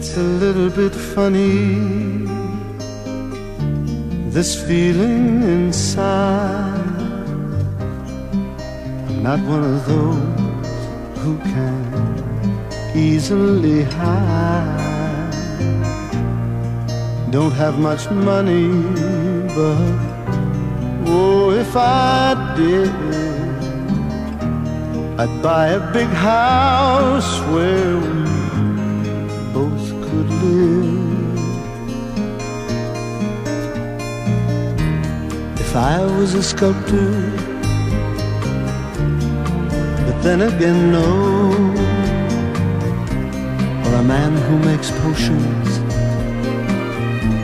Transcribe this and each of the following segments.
It's a little bit funny, this feeling inside. I'm not one of those who can easily hide. Don't have much money, but oh, if I did, I'd buy a big house where If I was a sculptor, but then again, no, or a man who makes potions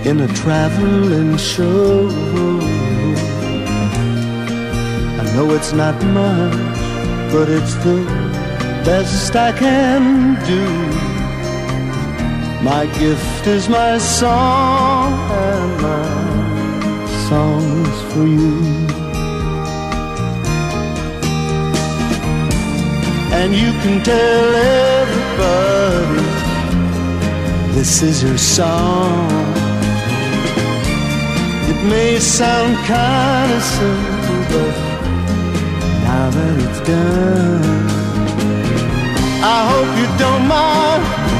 in a traveling show. I know it's not much, but it's the best I can do. My gift is my song, and my song's for you. And you can tell everybody this is your song. It may sound kind of simple, but now that it's done, I hope you don't mind.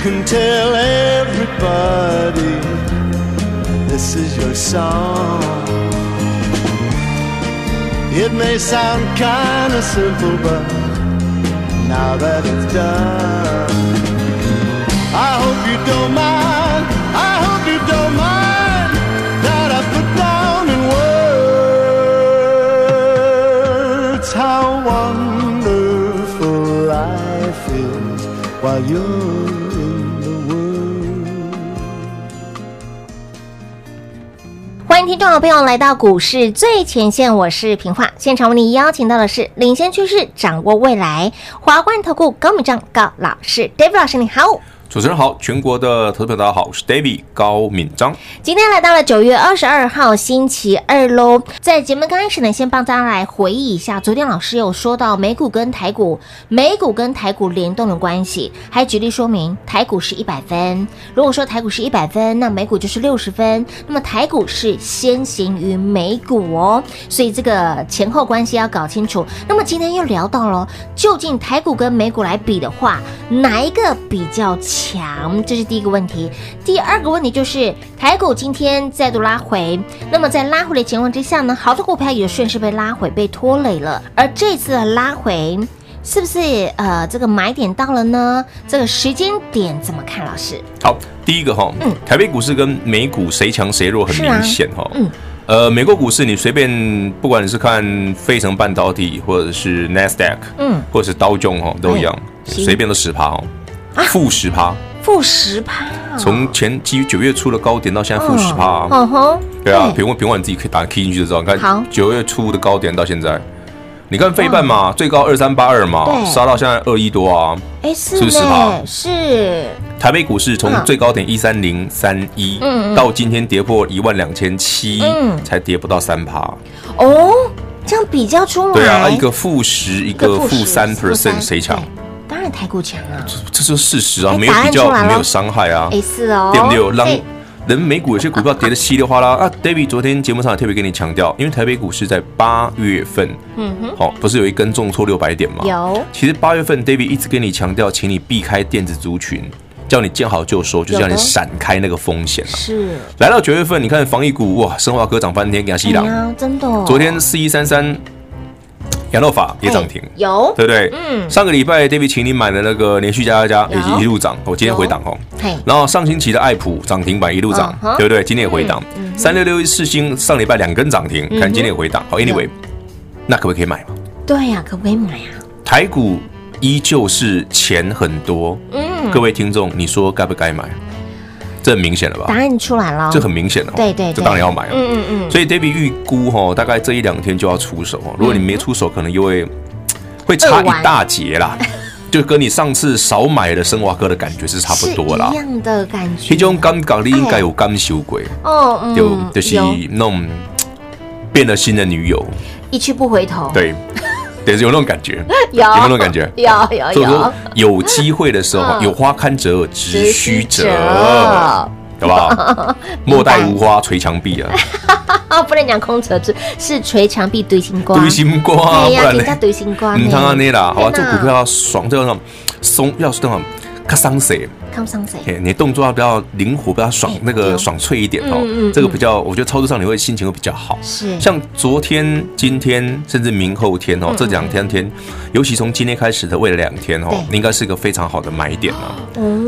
can tell everybody this is your song. It may sound kind of simple, but now that it's done, I hope you don't mind. I hope you don't mind that I put down in words how wonderful life is while you're 听众好朋友来到股市最前线，我是平化。现场为你邀请到的是领先趋势、掌握未来华冠投顾高明章高老师，David 老师你好。主持人好，全国的投资朋友大家好，我是 David 高敏章。今天来到了九月二十二号星期二喽，在节目刚开始呢，先帮大家来回忆一下，昨天老师有说到美股跟台股，美股跟台股联动的关系，还举例说明台股是一百分，如果说台股是一百分，那美股就是六十分，那么台股是先行于美股哦，所以这个前后关系要搞清楚。那么今天又聊到了，究竟台股跟美股来比的话，哪一个比较？这是第一个问题。第二个问题就是台股今天再度拉回，那么在拉回的情况之下呢，好多股票也顺势被拉回，被拖累了。而这次的拉回，是不是呃这个买点到了呢？这个时间点怎么看？老师？好，第一个哈，嗯，台北股市跟美股谁强谁弱很明显哈，嗯。呃，美国股市你随便，不管你是看费城半导体，或者是 NASDAQ，嗯，或者是刀琼哈，都一样，随便都十趴哦，负十趴，负十趴，从前基于九月初的高点到现在负十趴，嗯哼，对啊，平稳平稳你自己可以打 key 进去就知道，看九月初的高点到现在，你看费半嘛，最高二三八二嘛，杀到现在二一多啊，哎是，是不是十趴？是。台北股市从最高点一三零三一，到今天跌破一万两千七，才跌不到三趴。哦，这样比较出来，对啊，一个负十，一个负三 percent，谁强？当然台股强啊，这这是事实啊，没有比较，没有伤害啊，是哦，对不对？让人美股有些股票跌得稀里哗啦啊！David 昨天节目上也特别跟你强调，因为台北股市在八月份，嗯哼，好，不是有一根重挫六百点吗？有。其实八月份 David 一直跟你强调，请你避开电子族群，叫你见好就收，就是叫你闪开那个风险。是。来到九月份，你看防疫股哇，生化科涨翻天，给它吸涨，真的、哦。昨天四一三三。亚诺法也涨停，有对不对？嗯，上个礼拜 David 请你买的那个连续加加加，也一路涨。我今天回档哦。然后上星期的爱普涨停板一路涨，对不对？今天也回档。三六六一世芯上礼拜两根涨停，看今天也回档。好，Anyway，那可不可以买嘛？对呀，可不可以买呀？台股依旧是钱很多。嗯，各位听众，你说该不该买？这很明显了吧？答案出来了，这很明显了。对对，这当然要买了。嗯嗯嗯。所以 David 预估哈，大概这一两天就要出手。如果你没出手，可能又会会差一大截啦。就跟你上次少买的生华科的感觉是差不多啦。一样的感觉。这种感觉你应该有感受过。哦，有就是那种变了心的女友，一去不回头。对。也是有那种感觉，有有没有那种感觉？有有有。有机会的时候，有花堪折直须折，好不好？莫待无花垂墙壁啊！不能讲空折枝，是垂墙壁堆心瓜。堆心瓜，对呀，人家堆心瓜。你看看那啦，好吧，做股票要爽，这种松要是那种。卡伤谁？卡伤谁？你动作要比较灵活，比较爽，那个爽脆一点哦。这个比较，我觉得操作上你会心情会比较好。是，像昨天、今天，甚至明后天哦，这两天天，尤其从今天开始的未来两天哦，应该是一个非常好的买点啊。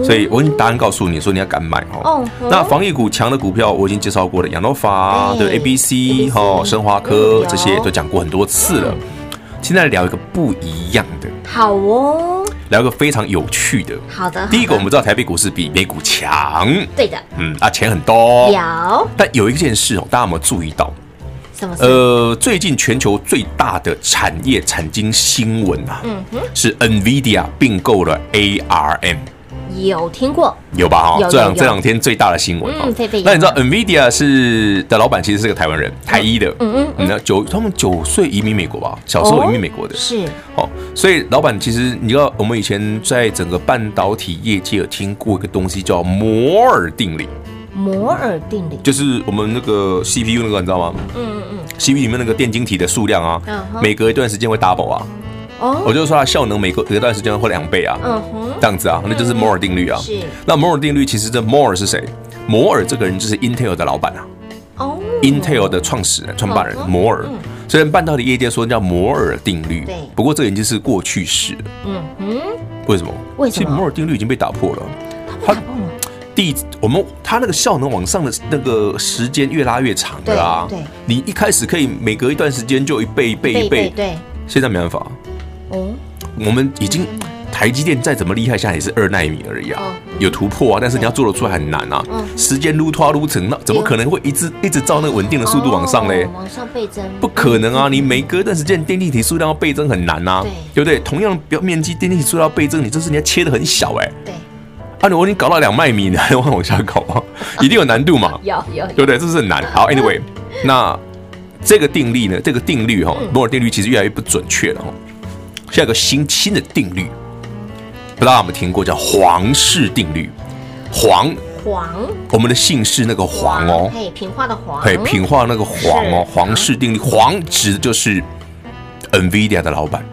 所以我已经答案告诉你说你要敢买哦。那防疫股强的股票我已经介绍过了，亚诺法对 A B C 哈，生华科这些都讲过很多次了。现在聊一个不一样的。好哦。聊个非常有趣的。好的。第一个，我们知道台北股市比美股强。对的。嗯啊，钱很多。有。但有一件事哦，大家有没有注意到？什么事？呃，最近全球最大的产业产经新闻啊，嗯哼，是 NVIDIA 并购了 ARM。有听过，有吧？哈，这两这两天最大的新闻。嗯，那你知道 NVIDIA 是的老板其实是个台湾人，台一的。嗯嗯。那九他们九岁移民美国吧，小时候移民美国的。是。哦，所以老板其实你知道，我们以前在整个半导体业界有听过一个东西叫摩尔定理。摩尔定理就是我们那个 CPU 那个，你知道吗？嗯嗯嗯。CPU 里面那个电晶体的数量啊，每隔一段时间会 double 啊。哦，我就是说它效能每隔隔一段时间会两倍啊，嗯哼，这样子啊，那就是摩尔定律啊。是，那摩尔定律其实这摩尔是谁？摩尔这个人就是 Intel 的老板啊。哦，Intel 的创始人、创办人摩尔。虽然半导体业界说叫摩尔定律，对，不过这已经是过去式了。嗯哼，为什么？为什么？其实摩尔定律已经被打破了。它第我们它那个效能往上的那个时间越拉越长的啊。对，你一开始可以每隔一段时间就一倍一倍一倍，对，现在没办法。哦，我们已经台积电再怎么厉害，现在也是二纳米而已啊，有突破啊，但是你要做得出来很难啊。时间撸拖撸成，那怎么可能会一直一直照那个稳定的速度往上嘞？往上倍增？不可能啊！你每隔一段时间电力体数量要倍增很难呐，对不对？同样表面积电晶体数量要倍增，你这是你要切的很小哎。对。啊，你我已经搞到两奈米，你还往往下搞吗？一定有难度嘛？有有，对不对？这是很难。好，Anyway，那这个定律呢？这个定律哈，摩尔定律其实越来越不准确了哈。现在有个新新的定律，不知道有没有听过，叫皇室定律。皇皇，我们的姓氏那个皇哦，嘿，平化的皇，嘿，平化那个皇哦，皇室定律，皇指的就是 NVIDIA 的老板。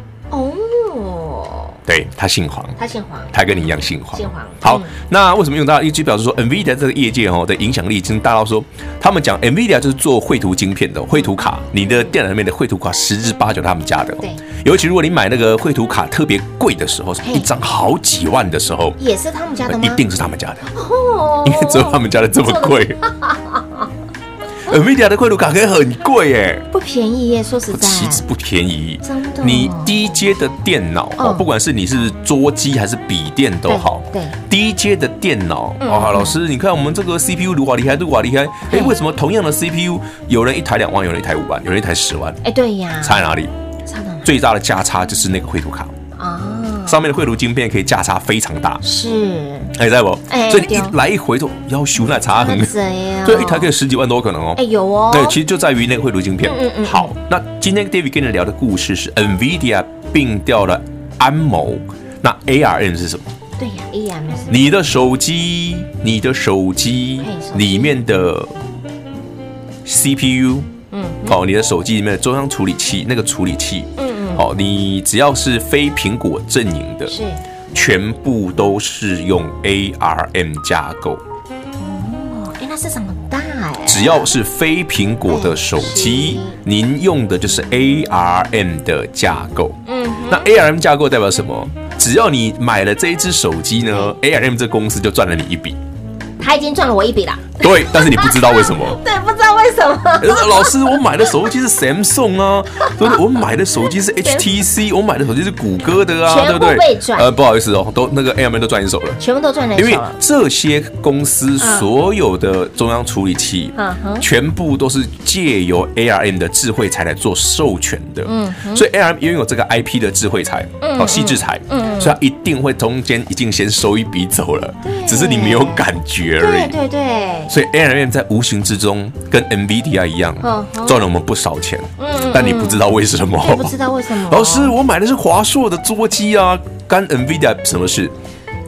对，他姓黄，他姓黄，他跟你一样姓黄。姓黄。好，那为什么用到？一就表示说，NVIDIA 这个业界哦的影响力已经大到说，他们讲 NVIDIA 就是做绘图晶片的绘图卡，你的电脑里面的绘图卡十之八九他们家的。对。尤其如果你买那个绘图卡特别贵的时候，一张好几万的时候，也是他们家的吗？一定是他们家的。哦。因为只有他们家的这么贵。NVIDIA 的绘图卡可以很贵耶，不便宜耶。说实在，其实不便宜。真的，你低阶的电脑哦，不管是你是桌机还是笔电都好，对，低阶的电脑啊，老师，你看我们这个 CPU 如果厉害，如果厉害，哎，为什么同样的 CPU 有人一台两万，有人一台五万，有人一台十万？哎，对呀，差在哪里？差哪？最大的价差就是那个绘图卡啊。上面的绘图晶片可以价差非常大，是，哎，在不？哎，所以你一来一回就要修那差很，对，一台可以十几万都有可能哦。哎，有哦。对，其实就在于那个绘图晶片。嗯嗯。好，那今天 David 跟你聊的故事是 NVIDIA 并掉了安谋，那 ARM 是什么对呀，ARM 你的手机，你的手机里面的 CPU，嗯，哦，你的手机里面的中央处理器那个处理器，哦，你只要是非苹果阵营的，是，全部都是用 ARM 架构。哦，哎，那是什么？只要是非苹果的手机，您用的就是 ARM 的架构。嗯，那 ARM 架构代表什么？只要你买了这一只手机呢，ARM 这公司就赚了你一笔。他已经赚了我一笔了。对，但是你不知道为什么。对，不知道为什么。老师，我买的手机是 Samsung 啊，对不对？我买的手机是 HTC，我买的手机是谷歌的啊，对不对？呃，不好意思哦，都那个 ARM 都赚一手了，全部都赚了。因为这些公司所有的中央处理器，全部都是借由 ARM 的智慧财来做授权的。嗯，所以 ARM 拥有这个 IP 的智慧财，哦，细致财，嗯，所以它一定会中间已经先收一笔走了，只是你没有感觉而已。对对对。所以 ARM 在无形之中跟 NVIDIA 一样赚了我们不少钱，但你不知道为什么？不知道为什么？老师，我买的是华硕的桌机啊，干 NVIDIA 什么事？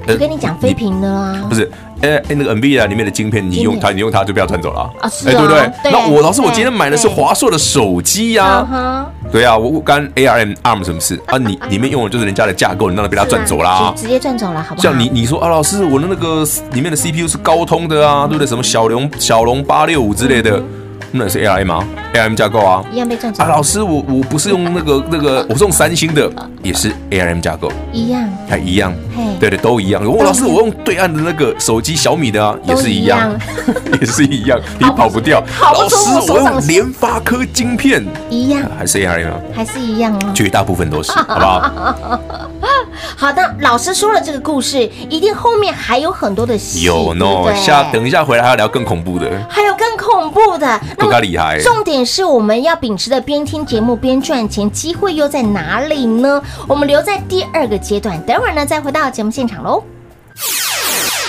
我跟你讲，非屏的啦，不是。哎哎，那个 NVIDIA 里面的晶片，你用它，你用它就不要转走了啊，哎，对不对？那我老师，我今天买的是华硕的手机呀，对啊，我干 ARM ARM 什么事啊？你里面用的就是人家的架构，你让它被他转走啦，直接转走了，好不好？像你你说啊，老师，我的那个里面的 CPU 是高通的啊，对不对？什么小龙小龙八六五之类的。那是 ARM 吗？ARM 架构啊，一样被赚走。啊！老师，我我不是用那个那个，我是用三星的，也是 ARM 架构，一样，还一样，对对，都一样。我老师，我用对岸的那个手机小米的啊，也是一样，也是一样，你跑不掉。老师，我用联发科晶片，一样，还是 ARM 啊，还是一样啊，绝大部分都是，好不好？好的，老师说了这个故事，一定后面还有很多的戏。有喏，下等一下回来还要聊更恐怖的，还有更恐怖的。更加厉害。重点是我们要秉持的边听节目边赚钱，机会又在哪里呢？我们留在第二个阶段，等会儿呢再回到节目现场喽。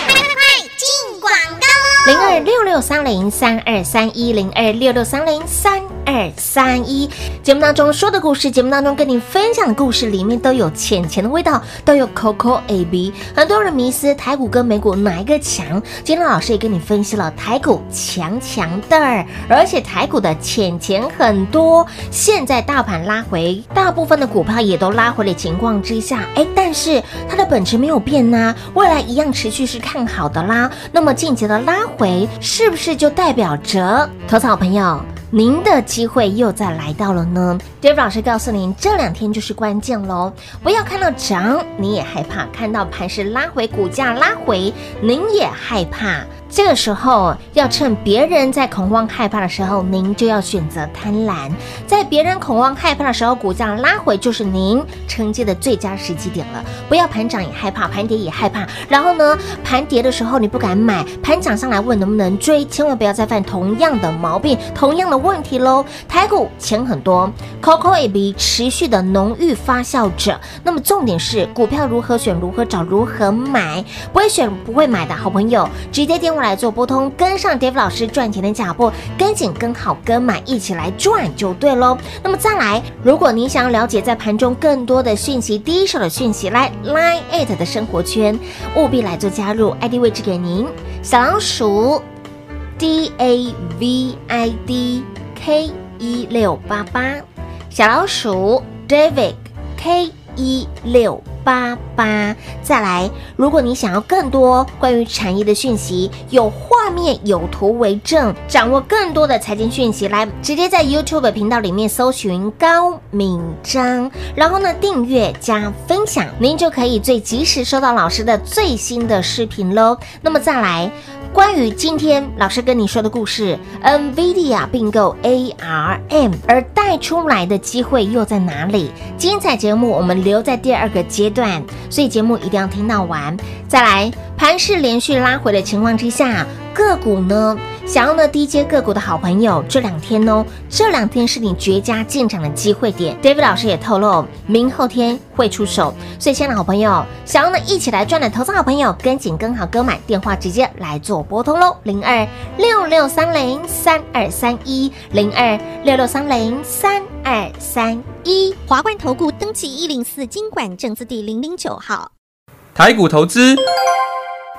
快快快进广告！零二六六三零三二三一零二六六三零三。二三一，节目当中说的故事，节目当中跟你分享的故事里面都有浅浅的味道，都有 Coco A B。很多人迷思台股跟美股哪一个强？今天老师也跟你分析了台股强强的，而且台股的浅钱很多。现在大盘拉回，大部分的股票也都拉回的情况之下，哎，但是它的本质没有变呐、未来一样持续是看好的啦。那么近期的拉回，是不是就代表着投资好朋友？您的机会又再来到了呢？Dave 老师告诉您，这两天就是关键喽，不要看到涨你也害怕，看到盘势拉回，股价拉回，您也害怕。这个时候要趁别人在恐慌害怕的时候，您就要选择贪婪。在别人恐慌害怕的时候，股价拉回就是您承接的最佳时机点了。不要盘涨也害怕，盘跌也害怕。然后呢，盘跌的时候你不敢买，盘涨上来问能不能追，千万不要再犯同样的毛病，同样的问题喽。台股钱很多，Coco A B 持续的浓郁发酵着。那么重点是股票如何选，如何找，如何买。不会选不会买的好朋友，直接电话。来做拨通，跟上 Dave 老师赚钱的脚步，跟紧、跟好、跟满，一起来赚就对喽。那么再来，如果您想要了解在盘中更多的讯息、第一手的讯息，来 Line@ It 的生活圈，务必来做加入，ID 位置给您，小老鼠 D A V I D K 一六八八，小老鼠 David K 一六。八八，再来，如果你想要更多关于产业的讯息，有画面有图为证，掌握更多的财经讯息，来直接在 YouTube 频道里面搜寻高敏章，然后呢订阅加分享，您就可以最及时收到老师的最新的视频喽。那么再来。关于今天老师跟你说的故事，NVIDIA 并购 ARM 而带出来的机会又在哪里？精彩节目我们留在第二个阶段，所以节目一定要听到完。再来，盘势连续拉回的情况之下，个股呢？想要呢低阶个股的好朋友，这两天哦，这两天是你绝佳进场的机会点。David 老师也透露，明后天会出手，所以亲爱的好朋友，想要呢一起来赚的投资好朋友，跟紧跟好跟满，电话直接来做拨通喽，零二六六三零三二三一，零二六六三零三二三一，华冠投顾登记一零四经管证字第零零九号。台股投资。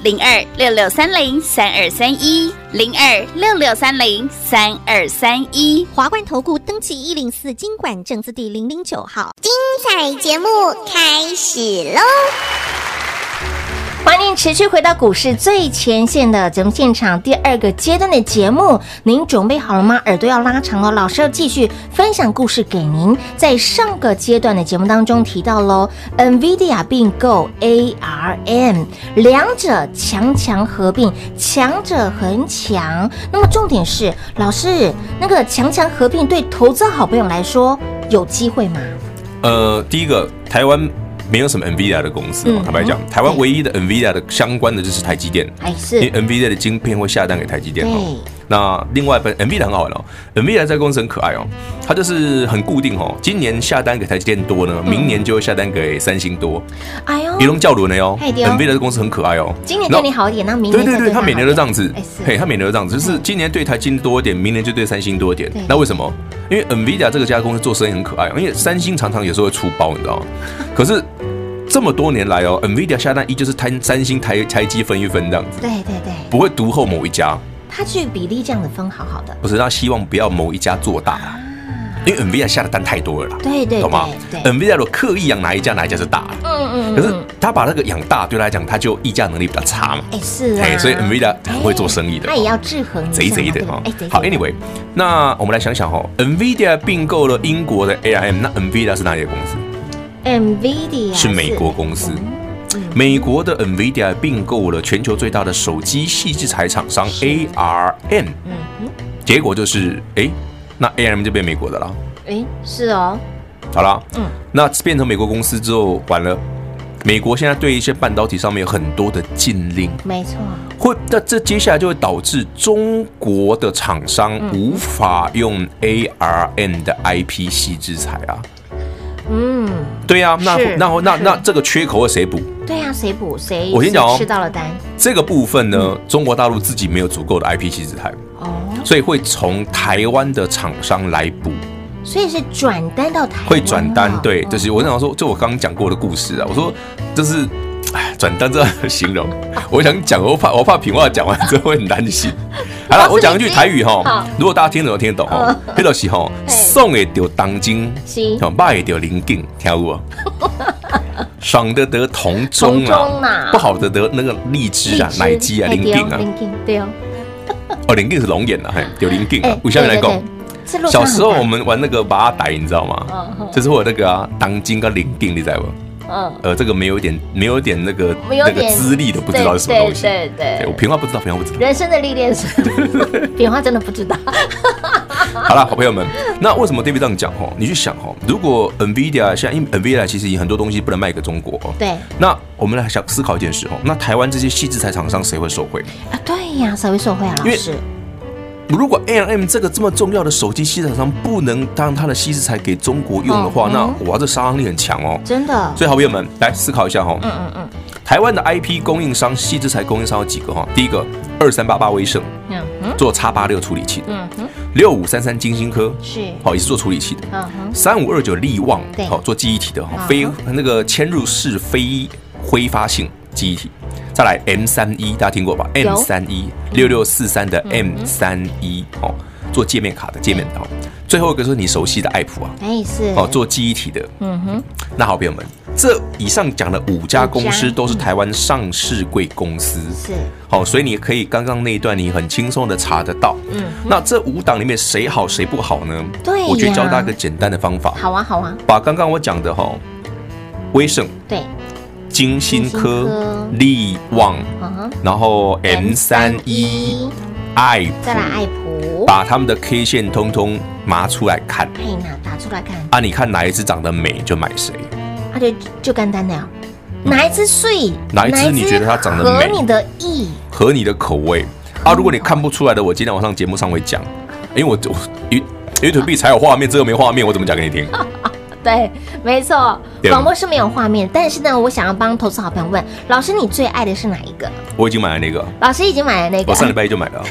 零二六六三零三二三一，零二六六三零三二三一，华冠投顾登记一零四经管证字第零零九号，精彩节目开始喽！欢迎持续回到股市最前线的节目现场，第二个阶段的节目，您准备好了吗？耳朵要拉长了，老师要继续分享故事给您。在上个阶段的节目当中提到喽，NVIDIA 并购 ARM，两者强强合并，强者恒强。那么重点是，老师那个强强合并对投资好朋友来说有机会吗？呃，第一个台湾。没有什么 NVIDIA 的公司，坦白讲，台湾唯一的 NVIDIA 的相关的就是台积电，因为 NVIDIA 的晶片会下单给台积电哦。那另外本 NVIDIA 很好玩哦，NVIDIA 这个公司很可爱哦，它就是很固定哦，今年下单给台积电多呢，明年就会下单给三星多。哎呦，一龙叫轮的哟，NVIDIA 这公司很可爱哦。今年对你好一点，那明年对对对，它每年都这样子，嘿，它每年都这样子，就是今年对台积电多一点，明年就对三星多一点。那为什么？因为 NVIDIA 这个家公司做生意很可爱，因为三星常常有时候会出包，你知道吗？可是。这么多年来哦，NVIDIA 下单一就是摊三星台台积分一分这样子，对对对，不会独厚某一家，他去比例这样子分好好的，不是他希望不要某一家做大，啊、因为 NVIDIA 下的单太多了啦，对对，懂吗？NVIDIA 如果刻意养哪一家哪一家是大，嗯嗯，可是他把那个养大，对他来讲他就议价能力比较差嘛，哎是啊，所以 NVIDIA 很会做生意的，他也要制衡贼贼的哈。好，Anyway，那我们来想想哈，NVIDIA 并购了英国的 ARM，那 NVIDIA 是哪里的公司？NVIDIA 是美国公司，美国的 NVIDIA 并购了全球最大的手机细制材厂商 ARM，结果就是哎，那 ARM 就变美国的了，哎，是哦，好了，嗯，那变成美国公司之后完了，美国现在对一些半导体上面有很多的禁令，没错，会那这接下来就会导致中国的厂商无法用 ARM 的 IP 细制材啊。嗯，对呀，那然后那那这个缺口会谁补？对呀，谁补谁？我先讲哦，吃到了单。这个部分呢，中国大陆自己没有足够的 IP 矽智财哦，所以会从台湾的厂商来补。所以是转单到台湾？会转单，对，就是我想说，就我刚刚讲过的故事啊，我说就是，哎，转单这样形容，我想讲，我怕我怕平话讲完之后会很担心。好了，我讲一句台语哈，如果大家听得懂听得懂哈，这个是哈，送的丢当金，卖的零件，听有无？爽的得铜钟啊，不好的得那个荔枝啊、奶鸡啊、零件啊，对哦，哦，零件是龙眼啊，嘿，丢零件啊，我下面来讲，小时候我们玩那个八仔，你知道吗？就是会有那个啊，当金跟零件，你知道不？嗯，呃，这个没有一点，没有一点那个那个资历的，不知道是什么东西。对对对，我平话不知道，平话不知道。人生的历练是，平话真的不知道。好了，好朋友们，那为什么 David 这样讲？哈，你去想哈，如果 NVIDIA 现在因为 NVIDIA 其实很多东西不能卖给中国。对。那我们来想思考一件事哦，那台湾这些细制裁厂商谁会受惠？啊，对呀，谁会受惠啊？老师。如果 ARM 这个这么重要的手机矽智财商不能当它的稀释材给中国用的话，那哇，这杀伤力很强哦，真的。所以，好朋友们来思考一下哈，嗯嗯嗯，台湾的 IP 供应商矽智财供应商有几个哈？第一个二三八八威盛，嗯嗯，做叉八六处理器的，嗯哼，六五三三晶心科是，好也是做处理器的，嗯哼，三五二九力旺，对，好做记忆体的哈，非那个嵌入式非挥发性记忆体。再来 M 三一，大家听过吧？M 三一六六四三的 M 三一哦，做界面卡的界面哦。最后一个是你熟悉的爱普啊，哎是哦，做记忆体的。嗯哼，那好朋友们，这以上讲的五家公司都是台湾上市贵公司，是好，所以你可以刚刚那一段你很轻松的查得到。嗯，那这五档里面谁好谁不好呢？对，我去教大家一个简单的方法。好啊好啊，把刚刚我讲的哈，威盛对。晶心科、力旺，然后 M 三一、爱普，再来爱普，把他们的 K 线通通拿出来看，可以拿打出来看。啊！你看哪一只长得美就买谁，啊就就干单的呀，哪一只碎，哪一只你觉得它长得美，合你的意，合你的口味。啊！如果你看不出来的，我今天晚上节目上会讲。因为我我 YouTube 才有画面，这个没画面，我怎么讲给你听？对，没错，广播是没有画面，但是呢，我想要帮投资好朋友问老师，你最爱的是哪一个？我已经买了那个。老师已经买了那个，我上礼拜一就买了。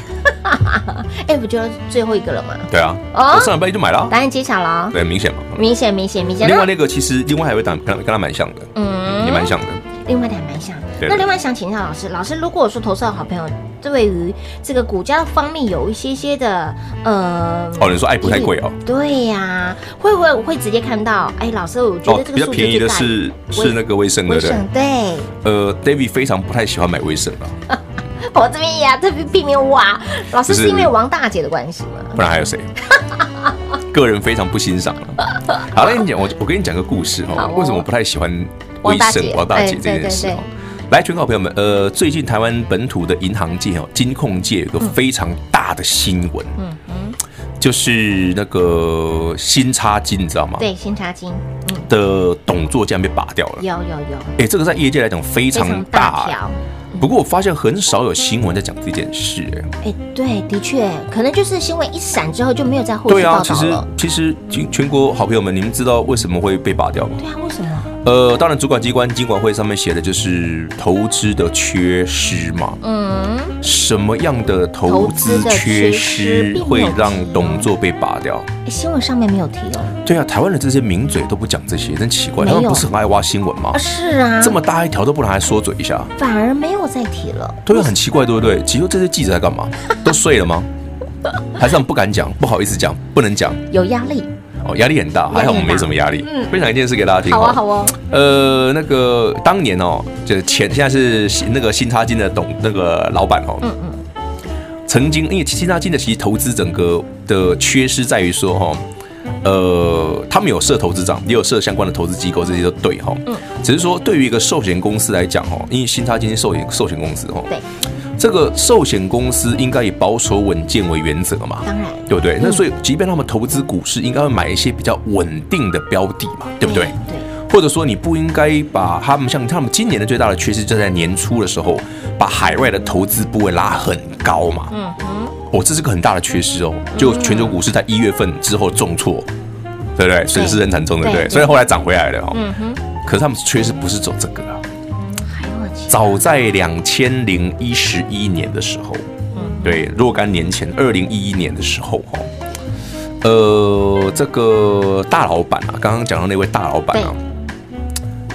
哎，不就最后一个了吗？对啊，哦、我上礼拜一就买了。答案揭晓了，对，明显嘛，明显明显明显。另外那个其实另外还会跟跟跟他蛮像的，嗯，也蛮像的。另外的还蛮像。那另外想请教老师，老师如果说投资的好朋友对于这个股价方面有一些些的呃，哦，你说爱不太贵哦？对呀，会不会会直接看到？哎，老师，我觉得这个比较便宜的是是那个威盛的，对对。呃，David 非常不太喜欢买威盛啊。我这边也特别避免挖，老师是因为王大姐的关系吗？不然还有谁？个人非常不欣赏。好，跟你讲我我跟你讲个故事哈，为什么我不太喜欢威盛王大姐这件事？来，全国朋友们，呃，最近台湾本土的银行界哦，金控界有个非常大的新闻，嗯嗯，就是那个新插金，你知道吗？对，新插金，嗯，的董座竟然被拔掉了，有有有，哎，这个在业界来讲非常大条。不过我发现很少有新闻在讲这件事，哎，对，的确，可能就是新闻一闪之后就没有再后续报道了。对啊，其实其实全全国好朋友们，你们知道为什么会被拔掉吗？对啊，为什么？呃，当然，主管机关金管会上面写的就是投资的缺失嘛。嗯，什么样的投资缺失会让董座被拔掉？哎，新闻上面没有提哦。对啊，台湾的这些名嘴都不讲这些，真奇怪。他们不是很爱挖新闻吗？是啊，这么大一条都不能来说嘴一下，反而没有再提了。对啊，很奇怪，对不对？其实这些记者在干嘛？都睡了吗？还是他们不敢讲，不好意思讲，不能讲，有压力。哦，压力很大，还好我们没什么压力。嗯，分享一件事给大家听。好啊，好啊。呃，那个当年哦，就是前现在是那个新插金的董那个老板哦。嗯嗯。曾经因为新插金的其实投资整个的缺失在于说哈，呃，他们有设投资长，也有设相关的投资机构，这些都对哈。嗯。只是说对于一个寿险公司来讲哦，因为新插金是寿险寿险公司哦。对。这个寿险公司应该以保守稳健为原则嘛？当然，对不对？那所以，即便他们投资股市，应该会买一些比较稳定的标的嘛，对不对？对。或者说，你不应该把他们像他们今年的最大的缺失，就在年初的时候，把海外的投资部位拉很高嘛。嗯嗯。哦，这是个很大的缺失哦。就全球股市在一月份之后重挫，对不对？损失很惨重，对不对？虽然后来涨回来了哦。嗯哼。可是他们缺失不是走这个啊。早在两千零一十一年的时候，嗯，对，若干年前，二零一一年的时候，哈，呃，这个大老板啊，刚刚讲到那位大老板啊，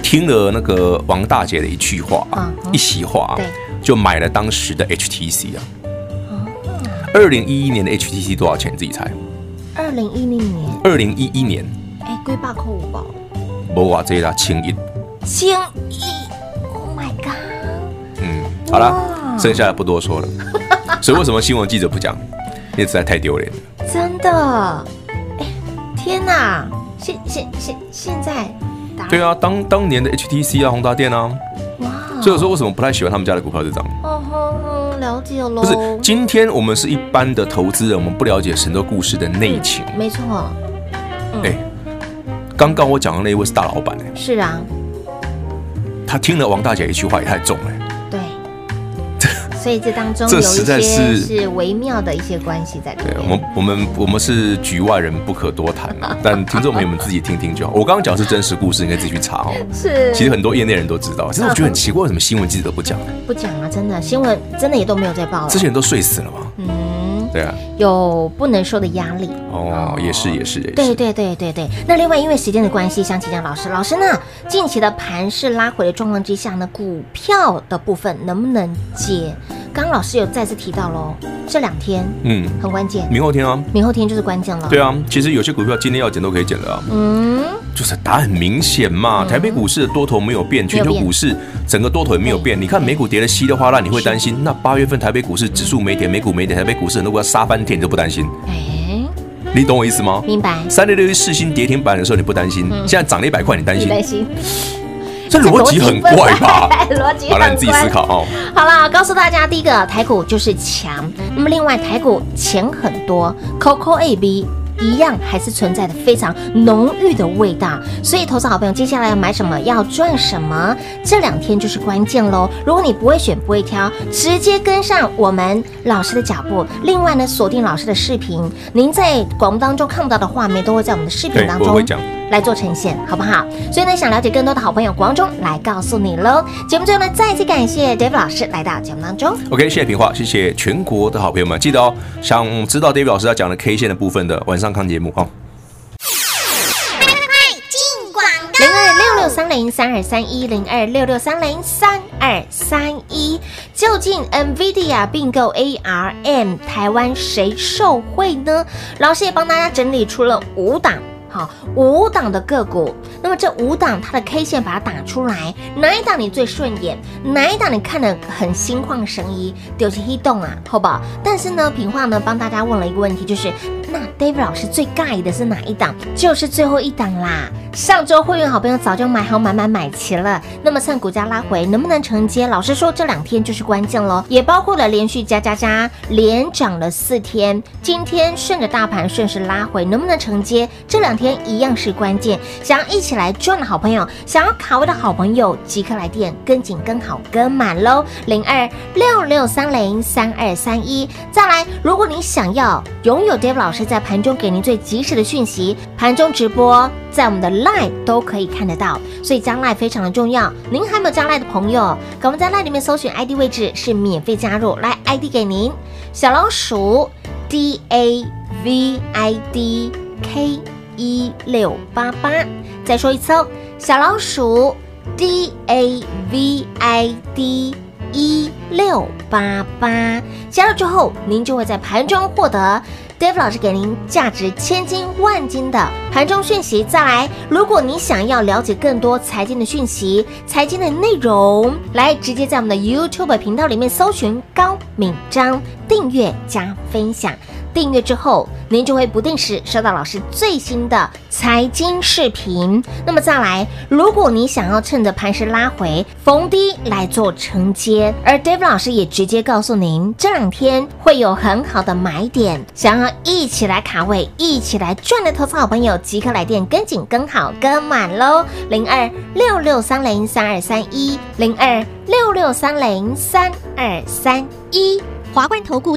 听了那个王大姐的一句话，一席话，就买了当时的 HTC 啊。二零一一年的 HTC 多少钱？你自己猜。二零一零年。二零一一年。哎，贵八扣五包。无啊，这啦，千一。千亿。好了，剩下的不多说了。所以为什么新闻记者不讲？因为实在太丢脸了。真的，哎，天哪！现现现现在，对啊，当当年的 HTC 啊，宏达电啊，哇！所以说为什么不太喜欢他们家的股票这张？哦吼，了解了。不是，今天我们是一般的投资人，我们不了解很多故事的内情。没错。哎，刚刚我讲的那一位是大老板哎。是啊。他听了王大姐一句话也太重了。所以这当中这实在是是微妙的一些关系在里面。对，我们我们我们是局外人，不可多谈嘛。但听众朋友们自己听听就好。我刚刚讲的是真实故事，应该自己去查哦。是，其实很多业内人都知道。其实我觉得很奇怪，为什么新闻记者都不讲？不讲啊，真的新闻真的也都没有在报了。这些人都睡死了吗？嗯，对啊，有不能说的压力。哦，也是也是也是。对对对对对。那另外，因为时间的关系，想请教老师，老师呢，近期的盘势拉回的状况之下呢，股票的部分能不能接？刚老师有再次提到喽，这两天嗯很关键，明后天啊，明后天就是关键了。对啊，其实有些股票今天要减都可以减的啊。嗯，就是答案很明显嘛。台北股市的多头没有变，全球股市整个多头也没有变。你看美股跌的稀里哗啦，你会担心？那八月份台北股市指数没跌，美股没跌，台北股市很多股要杀翻天，你都不担心？哎，你懂我意思吗？明白。三六六一四星跌停板的时候你不担心，现在涨了一百块你担心？担心。这逻辑很怪吧？逻辑 好了，你自己思考哦。好了，告诉大家，第一个台股就是强，那么另外台股钱很多，Coco A B 一样还是存在的非常浓郁的味道。所以，投资好朋友，接下来要买什么，要赚什么，这两天就是关键喽。如果你不会选，不会挑，直接跟上我们老师的脚步。另外呢，锁定老师的视频，您在广播当中看不到的画面，都会在我们的视频当中来做呈现，好不好？所以呢，想了解更多的好朋友，广中来告诉你喽。节目最后呢，再次感谢 David 老师来到节目当中。OK，谢谢平话，谢谢全国的好朋友们，记得哦，想知道 David 老师要讲的 K 线的部分的，晚上看节目哦。零二六六三零三二三一零二六六三零三二三一，究竟 NVIDIA 并购 ARM，台湾谁受惠呢？老师也帮大家整理出了五档。好，五档的个股，那么这五档它的 K 线把它打出来，哪一档你最顺眼？哪一档你看得很心旷神怡？就是黑洞啊，好不好？但是呢，平话呢帮大家问了一个问题，就是那 David 老师最尬的是哪一档？就是最后一档啦。上周会员好朋友早就买好买买买齐了，那么趁股价拉回，能不能承接？老实说，这两天就是关键喽，也包括了连续加加加连涨了四天，今天顺着大盘顺势拉回，能不能承接？这两天一样是关键。想要一起来赚的好朋友，想要卡位的好朋友，即刻来电跟紧跟好跟满喽，零二六六三零三二三一。再来，如果你想要拥有 David 老师在盘中给您最及时的讯息，盘中直播。在我们的 LINE 都可以看得到，所以加 LINE 非常的重要。您还没有加 LINE 的朋友，赶快在 LINE 里面搜寻 ID 位置是免费加入，来 ID 给您小老鼠 D A V I D K 一六八八，再说一次哦，小老鼠 D A V I D 一六八八，加入之后，您就会在盘中获得。Dave 老师给您价值千金万金的盘中讯息，再来，如果你想要了解更多财经的讯息、财经的内容，来直接在我们的 YouTube 频道里面搜寻高敏章，订阅加分享。订阅之后，您就会不定时收到老师最新的财经视频。那么再来，如果你想要趁着盘势拉回逢低来做承接，而 David 老师也直接告诉您，这两天会有很好的买点，想要一起来卡位、一起来赚的投资好朋友，即刻来电跟紧、跟好、跟满喽！零二六六三零三二三一，零二六六三零三二三一。华冠投顾